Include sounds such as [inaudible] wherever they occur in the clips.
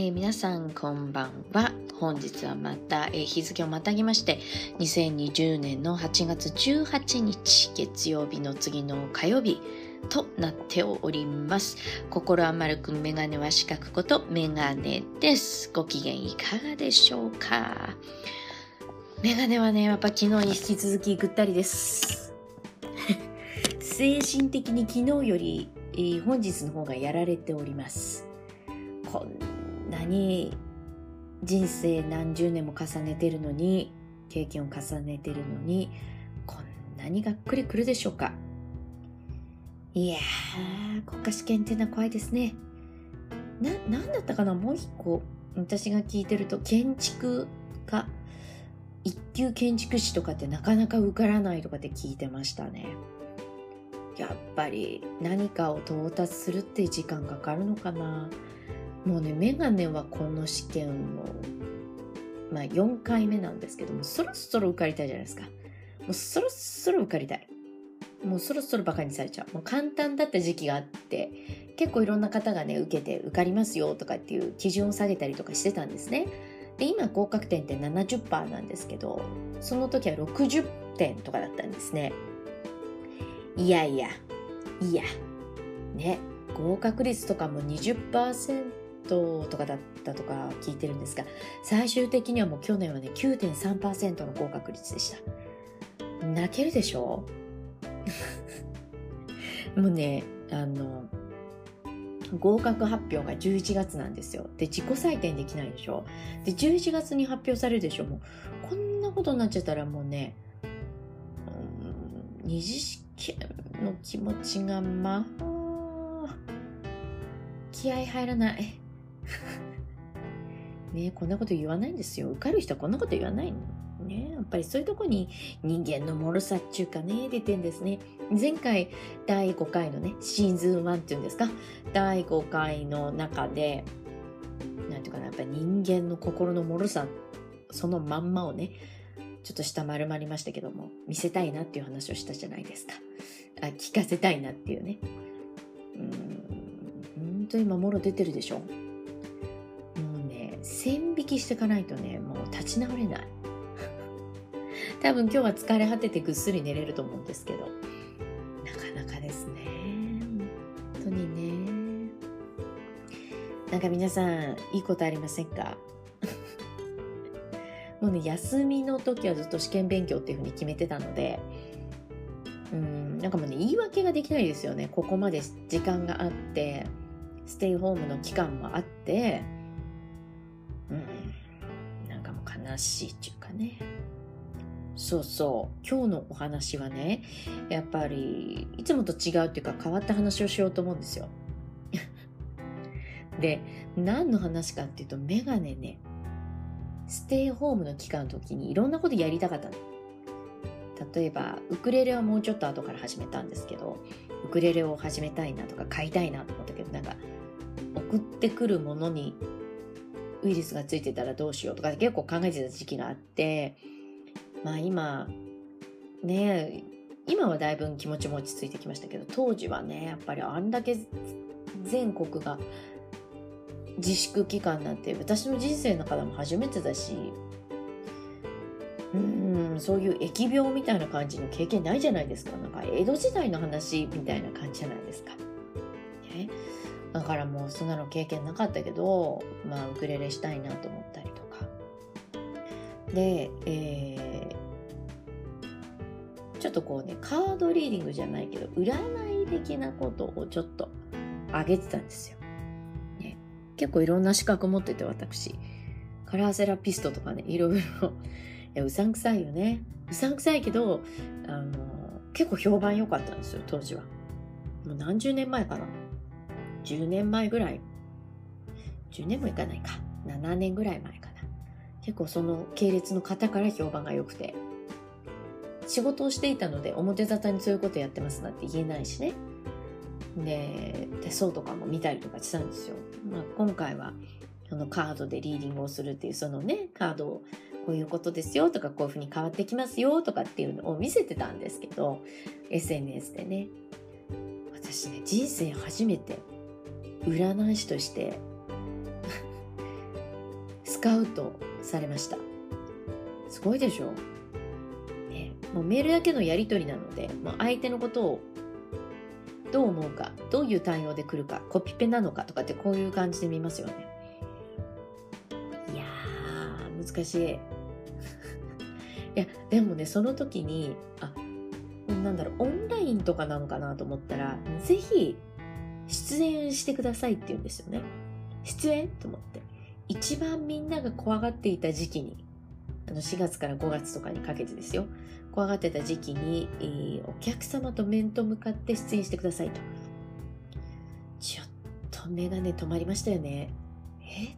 えー、皆さんこんばんは。本日はまた、えー、日付をまたぎまして、2020年の8月18日月曜日の次の火曜日となっております。心は丸くメガネは四角ことメガネです。ご機嫌いかがでしょうか？メガネはね、やっぱ昨日に引き続きぐったりです。[laughs] 精神的に昨日より、えー、本日の方がやられております。こんなに人生何十年も重ねてるのに経験を重ねてるのにこんなにがっくりくるでしょうか。いやー国家試験っていうのは怖いですね。な何だったかな？もう一個私が聞いてると建築家一級建築士とかってなかなか受からないとかって聞いてましたね。やっぱり何かを到達するって時間かかるのかな。もうねメガネはこの試験をまあ4回目なんですけどもそろそろ受かりたいじゃないですか。もうそろそろ受かりたい。もうそろそろバカにされちゃう。もう簡単だった時期があって結構いろんな方がね受けて受かりますよとかっていう基準を下げたりとかしてたんですね。で今合格点って70%なんですけどその時は60点とかだったんですね。いやいやいやね合格率とかも20%とかだったとか聞いてるんですが最終的にはもう去年はね9.3%の合格率でした。泣けるでしょ？[laughs] もうねあの合格発表が11月なんですよ。で自己採点できないでしょ？で11月に発表されるでしょ？もうこんなことになっちゃったらもうね、うん、二次試験の気持ちがまあ気合入らない。[laughs] ねこんなこと言わないんですよ。受かる人はこんなこと言わないの。ねやっぱりそういうとこに人間の脆さっていうかね、出てんですね。前回第5回のね、シーズン1っていうんですか、第5回の中で、なんていうかな、やっぱり人間の心の脆さ、そのまんまをね、ちょっと下丸まりましたけども、見せたいなっていう話をしたじゃないですか。あ聞かせたいなっていうね。うん、本当に今、もろ出てるでしょ？していかないとねもう立ち直れない。[laughs] 多分今日は疲れ果ててぐっすり寝れると思うんですけど。なかなかですね。本当にね。なんか皆さんいいことありませんか？[laughs] もうね休みの時はずっと試験勉強っていうふうに決めてたので。うんなんかもうね言い訳ができないですよね。ここまで時間があってステイホームの期間もあってなんかもう悲しいっていうかね。そうそう。今日のお話はね、やっぱり、いつもと違うっていうか変わった話をしようと思うんですよ。[laughs] で、何の話かっていうと、メガネね、ステイホームの期間の時にいろんなことやりたかったの。例えば、ウクレレはもうちょっと後から始めたんですけど、ウクレレを始めたいなとか買いたいなと思ったけど、なんか、送ってくるものにウイルスがついてたらどうしようとか結構考えてた時期があって、まあ今、ね、今はだいぶ気持ちも落ち着いてきましたけど、当時はね、やっぱりあんだけ全国が自粛期間なんて私の人生の中でも初めてだし、うん、そういう疫病みたいな感じの経験ないじゃないですか。なんか江戸時代の話みたいな感じじゃないですか。ね、だからもうそんなの経験なかったけど、まあ、ウクレレしたいなと思ったりとか。で、えー、ちょっとこうね、カードリーディングじゃないけど、占い的なことをちょっと上げてたんですよ。ね、結構いろんな資格持ってて、私。カラーセラピストとかね、いろいろ。いや、うさんくさいよね。うさんくさいけど、あの、結構評判良かったんですよ、当時は。もう何十年前かな。10年前ぐらい、10年もいかないか、7年ぐらい前かな。結構その系列の方から評判が良くて、仕事をしていたので表沙汰にそういうことやってますなんて言えないしね。で、手相とかも見たりとかしたんですよ。まあ、今回は、そのカードでリーディングをするっていう、そのね、カードをこういうことですよとか、こういうふうに変わってきますよとかっていうのを見せてたんですけど、SNS でね。私ね、人生初めて占い師としてスカウトされました。すごいでしょ、ね、もうメールだけのやり取りなので、まあ、相手のことをどう思うかどういう対応で来るかコピペなのかとかってこういう感じで見ますよね。いやー難しい。[laughs] いやでもねその時にあなんだろうオンラインとかなのかなと思ったらぜひ出演してくださいって言うんですよね。出演？と思って。一番みんなが怖がっていた時期にあの4月から5月とかにかけてですよ。怖がってた時期に、えー、お客様と面と向かって出演してくださいと。ちょっとメガネ止まりましたよね。え？っ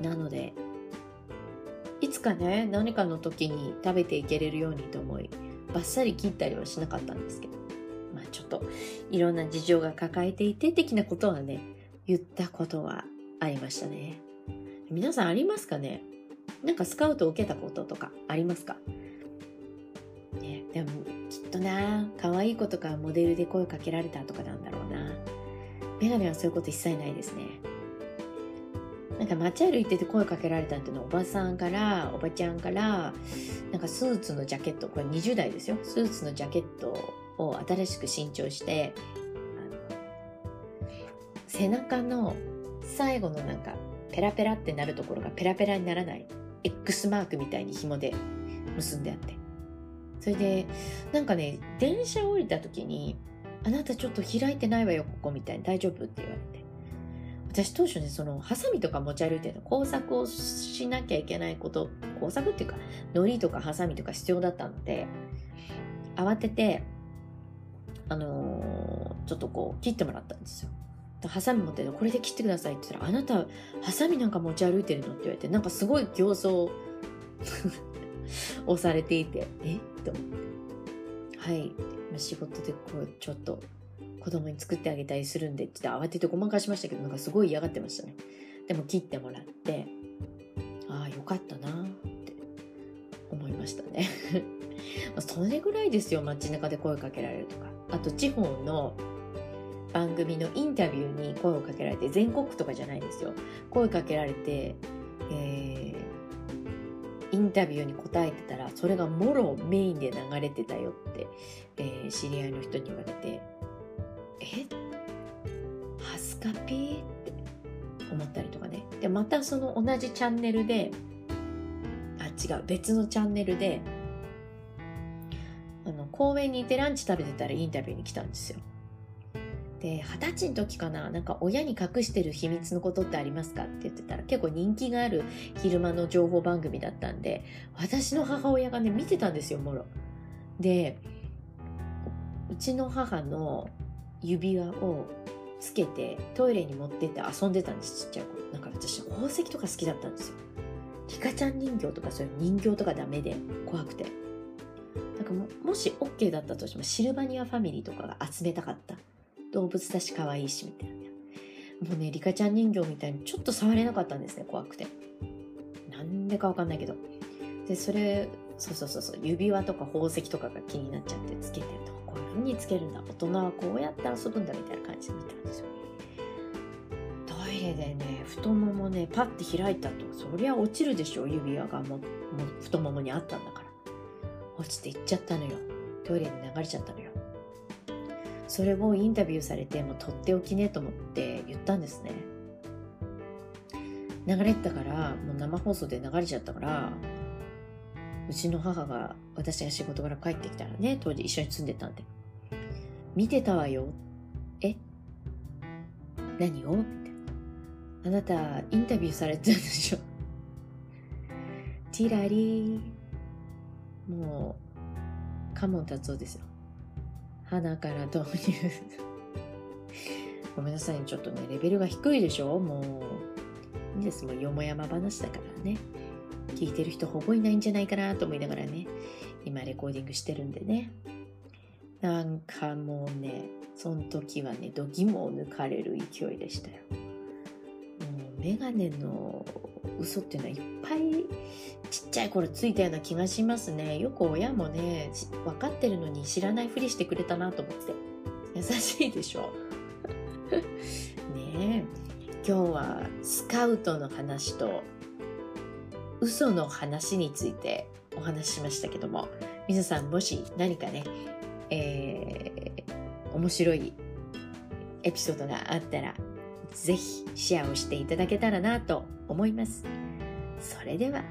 て。なのでいつかね何かの時に食べていけれるようにと思いバッサリ切ったりはしなかったんですけど。ちょっといろんな事情が抱えていて的なことはね言ったことはありましたね。皆さんありますかね？なんかスカウトを受けたこととかありますか？ね、でもきっとな可愛い子とかモデルで声かけられたとかなんだろうな。メガネはそういうこと一切ないですね。なんか街歩いてて声かけられたっていうのはおばさんからおばちゃんからなんかスーツのジャケットこれ20代ですよ。スーツのジャケットを新しく新調して背中の最後のなんかペラペラってなるところがペラペラにならない X マークみたいに紐で結んであってそれでなんかね電車降りた時に「あなたちょっと開いてないわよここ」みたいに「大丈夫?」って言われて私当初ねそのハサミとか持ち歩いてるの工作をしなきゃいけないこと工作っていうか糊とかハサミとか必要だったので慌ててあのー、ちょっとこう切ってもらったんですよハサミ持ってるこれで切ってくださいって言ったら、あなた、ハサミなんか持ち歩いてるの？って言われて、なんかすごい形相 [laughs] をされていて、え？と思って。はい。仕事でこう、ちょっと子供に作ってあげたりするんでって慌ててごまかしましたけど、なんかすごい嫌がってましたね。でも切ってもらって、ああ、よかったなって思いましたね。[laughs] それぐらいですよ、街中で声かけられるとか。あと、地方の番組のインタビューに声をかけられて全国区とかじゃないですよ。声かけられて、えー、インタビューに答えてたらそれがもろメインで流れてたよって、えー、知り合いの人に言われてえ？ハスカピーって思ったりとかね。でまたその同じチャンネルであ違う別のチャンネルで公園にいてランチ食べてたらインタビューに来たんですよで、二十歳の時かな、なんか親に隠してる秘密のことってありますかって言ってたら結構人気がある昼間の情報番組だったんで、私の母親がね、見てたんですよ、もろ。で、うちの母の指輪をつけてトイレに持ってって遊んでたんです、ちっちゃい頃。なんか私宝石とか好きだったんですよ。リカちゃん人形とかそういう人形とかダメで怖くて。なんかももし OK だったとしてもシルバニアファミリーとかが集めたかった。動物だし可愛いしみたいな。もうねリカちゃん人形みたいにちょっと触れなかったんですね怖くて。なんでかわかんないけど。でそれそうそうそうそう指輪とか宝石とかが気になっちゃってつけてるとこういう風につけるんだ。大人はこうやって遊ぶんだみたいな感じで見たんですよトイレでね太ももねパッて開いたと。そりゃ落ちるでしょ。指輪がもも太ももにあったんだ落ちていっちゃったのよ。トイレに流れちゃったのよ。それをインタビューされてもうとっておきねと思って言ったんですね。流れてたからもう生放送で流れちゃったからうちの母が私が仕事から帰ってきたらね。当時一緒に住んでたんで。見てたわよ。え？何を？みたいなあなたインタビューされてたでしょ。ティラリー。もうカモン達夫ですよ。鼻から導入。ごめんなさいちょっとねレベルが低いでしょ。もういいです。もうよもやま話だからね。聞いてる人ほぼいないんじゃないかなと思いながらね今レコーディングしてるんでね。なんかもうねその時はね度肝を抜かれる勢いでしたよ。もうメガネの嘘っていうのはいっぱいちっちゃい頃ついたような気がしますね。よく親もね分かってるのに知らないふりしてくれたなと思って。優しいでしょ？[laughs] ねえ。今日はスカウトの話と嘘の話についてお話ししましたけども。皆さんもし何かね、えー、面白いエピソードがあったらぜひシェアをしていただけたらなと思いますそれでは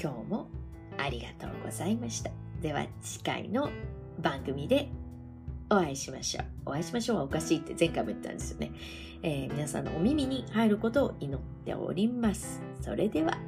今日もありがとうございましたでは次回の番組でお会いしましょう。お会いしましょうはおかしいって前回も言ったんですよね。えー、皆さんのお耳に入ることを祈っております。それでは。